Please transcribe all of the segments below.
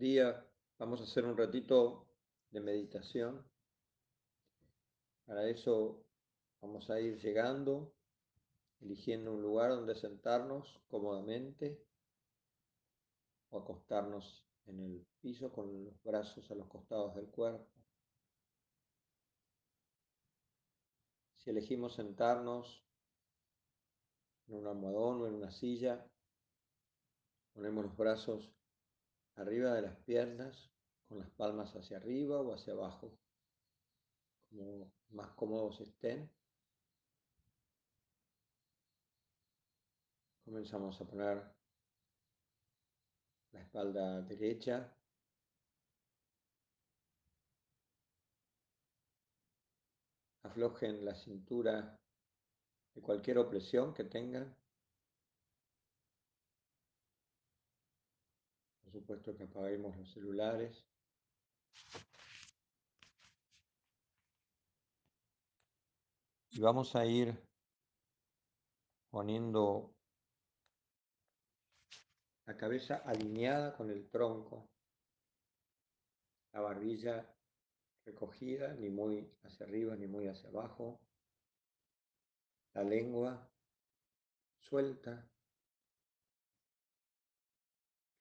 día. Vamos a hacer un ratito de meditación. Para eso vamos a ir llegando, eligiendo un lugar donde sentarnos cómodamente o acostarnos en el piso con los brazos a los costados del cuerpo. Si elegimos sentarnos en un almohadón o en una silla, ponemos los brazos arriba de las piernas, con las palmas hacia arriba o hacia abajo, como más cómodos estén. Comenzamos a poner la espalda derecha. Aflojen la cintura de cualquier opresión que tengan. Por supuesto que apaguemos los celulares. Y vamos a ir poniendo la cabeza alineada con el tronco, la barbilla recogida, ni muy hacia arriba ni muy hacia abajo, la lengua suelta,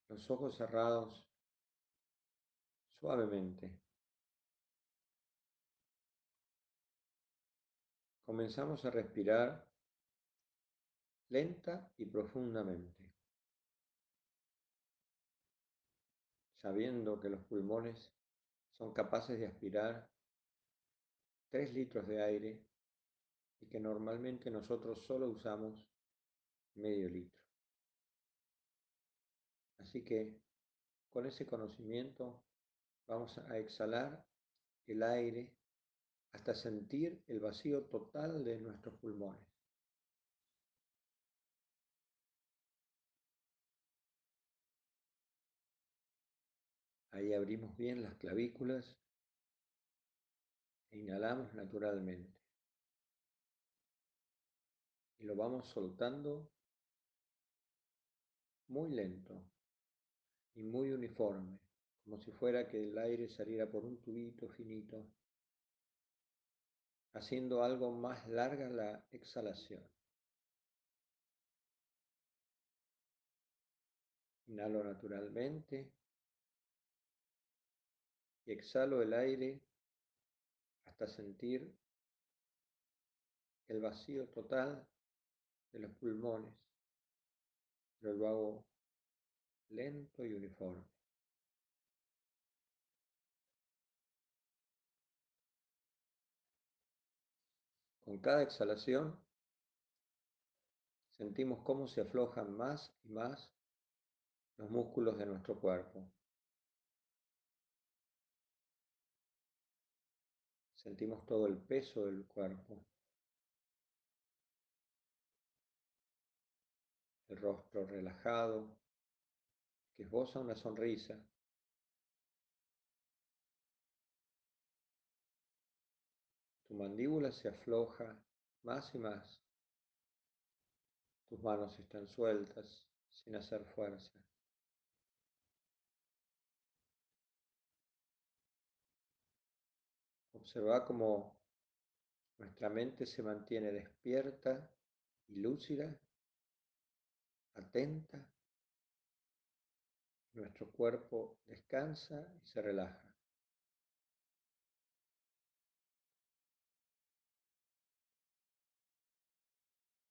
los ojos cerrados suavemente. Comenzamos a respirar lenta y profundamente, sabiendo que los pulmones son capaces de aspirar 3 litros de aire y que normalmente nosotros solo usamos medio litro. Así que con ese conocimiento vamos a exhalar el aire hasta sentir el vacío total de nuestros pulmones. Ahí abrimos bien las clavículas e inhalamos naturalmente. Y lo vamos soltando muy lento y muy uniforme, como si fuera que el aire saliera por un tubito finito, haciendo algo más larga la exhalación. Inhalo naturalmente y exhalo el aire hasta sentir el vacío total de los pulmones, pero lo hago lento y uniforme. Con cada exhalación sentimos cómo se aflojan más y más los músculos de nuestro cuerpo. Sentimos todo el peso del cuerpo. El rostro relajado, esboza una sonrisa. Tu mandíbula se afloja más y más. Tus manos están sueltas, sin hacer fuerza. Observa cómo nuestra mente se mantiene despierta y lúcida, atenta nuestro cuerpo descansa y se relaja.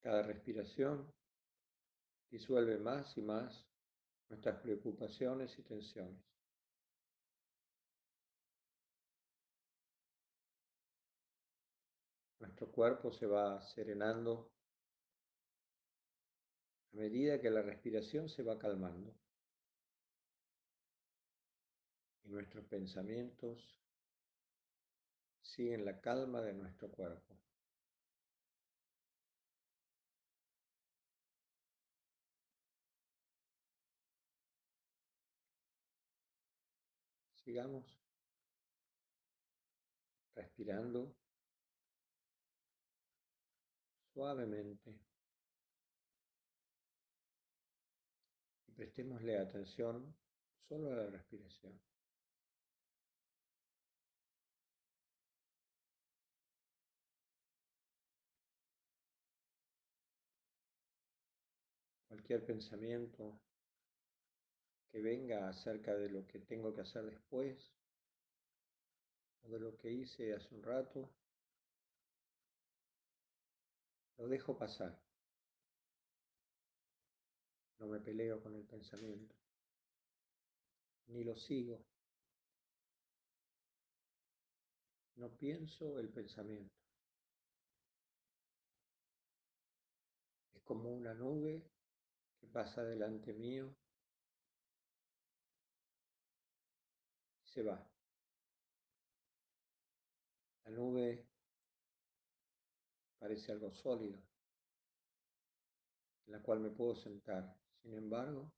Cada respiración disuelve más y más nuestras preocupaciones y tensiones. Nuestro cuerpo se va serenando a medida que la respiración se va calmando nuestros pensamientos siguen la calma de nuestro cuerpo. Sigamos respirando suavemente y prestémosle atención solo a la respiración. Cualquier pensamiento que venga acerca de lo que tengo que hacer después o de lo que hice hace un rato, lo dejo pasar. No me peleo con el pensamiento, ni lo sigo. No pienso el pensamiento. Es como una nube que pasa delante mío se va. La nube parece algo sólido, en la cual me puedo sentar. Sin embargo,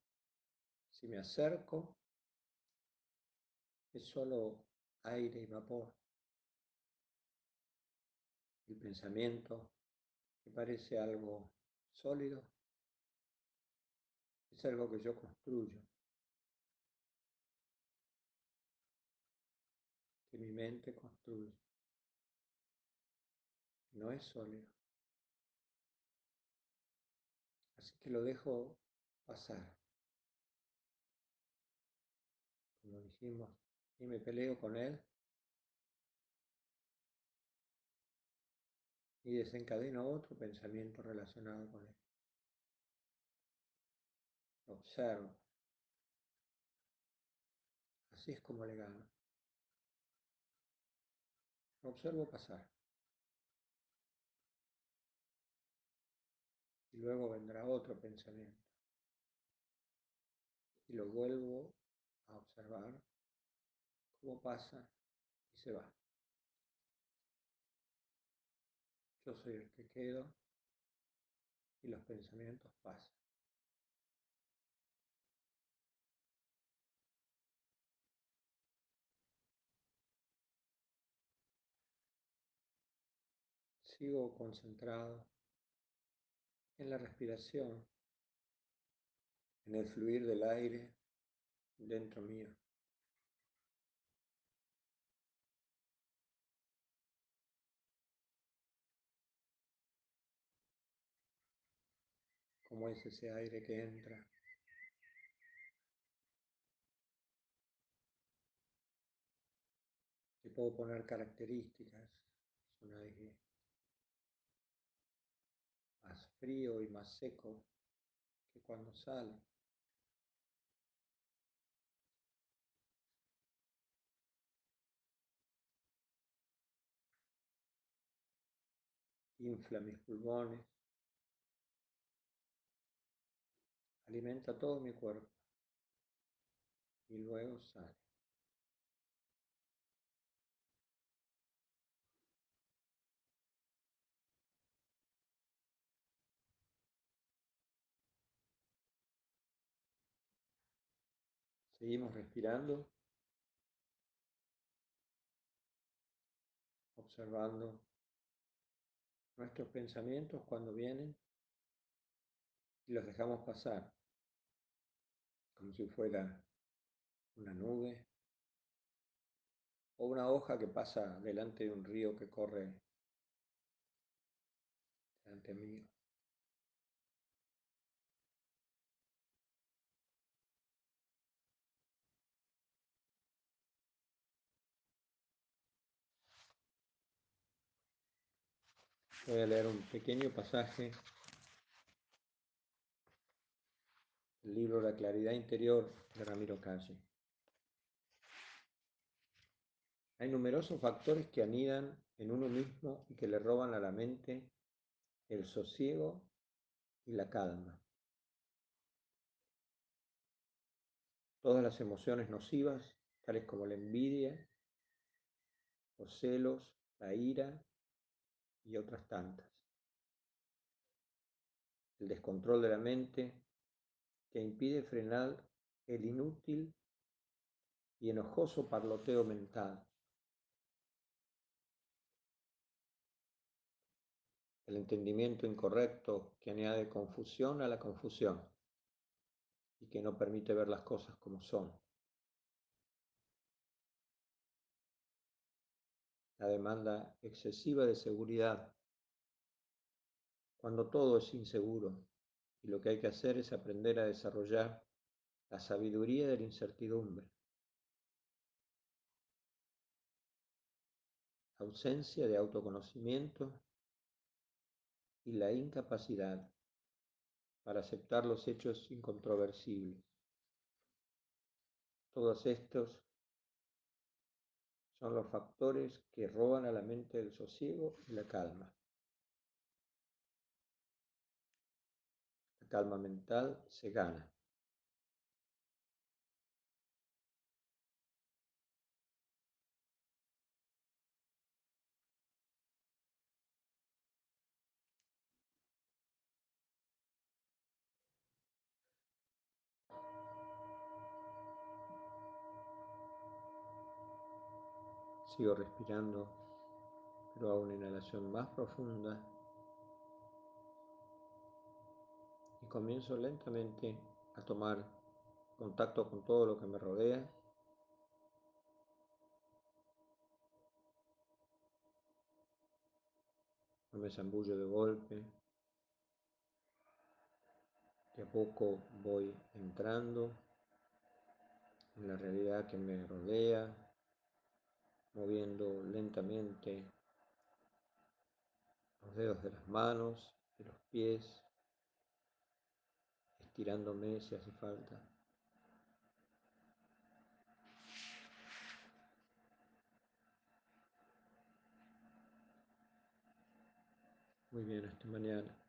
si me acerco, es solo aire y vapor. El pensamiento, que parece algo sólido, es algo que yo construyo, que mi mente construye. No es sólido. Así que lo dejo pasar. Como dijimos, y me peleo con él. Y desencadeno otro pensamiento relacionado con él observo. Así es como le gano. Observo pasar. Y luego vendrá otro pensamiento. Y lo vuelvo a observar cómo pasa y se va. Yo soy el que quedo y los pensamientos pasan. Sigo concentrado en la respiración, en el fluir del aire dentro mío. Cómo es ese aire que entra. Y puedo poner características. Es un aire frío y más seco que cuando sale. Infla mis pulmones, alimenta todo mi cuerpo y luego sale. Seguimos respirando, observando nuestros pensamientos cuando vienen y los dejamos pasar, como si fuera una nube o una hoja que pasa delante de un río que corre delante mío. Voy a leer un pequeño pasaje del libro La claridad interior de Ramiro Calle. Hay numerosos factores que anidan en uno mismo y que le roban a la mente el sosiego y la calma. Todas las emociones nocivas, tales como la envidia, los celos, la ira, y otras tantas. El descontrol de la mente que impide frenar el inútil y enojoso parloteo mental. El entendimiento incorrecto que añade confusión a la confusión y que no permite ver las cosas como son. La demanda excesiva de seguridad, cuando todo es inseguro y lo que hay que hacer es aprender a desarrollar la sabiduría de la incertidumbre. ausencia de autoconocimiento y la incapacidad para aceptar los hechos incontroversibles. Todos estos son los factores que roban a la mente el sosiego y la calma. La calma mental se gana. Sigo respirando, pero hago una inhalación más profunda y comienzo lentamente a tomar contacto con todo lo que me rodea. No me zambullo de golpe. De a poco voy entrando en la realidad que me rodea, moviendo lentamente los dedos de las manos, de los pies, estirándome si hace falta. Muy bien, hasta mañana.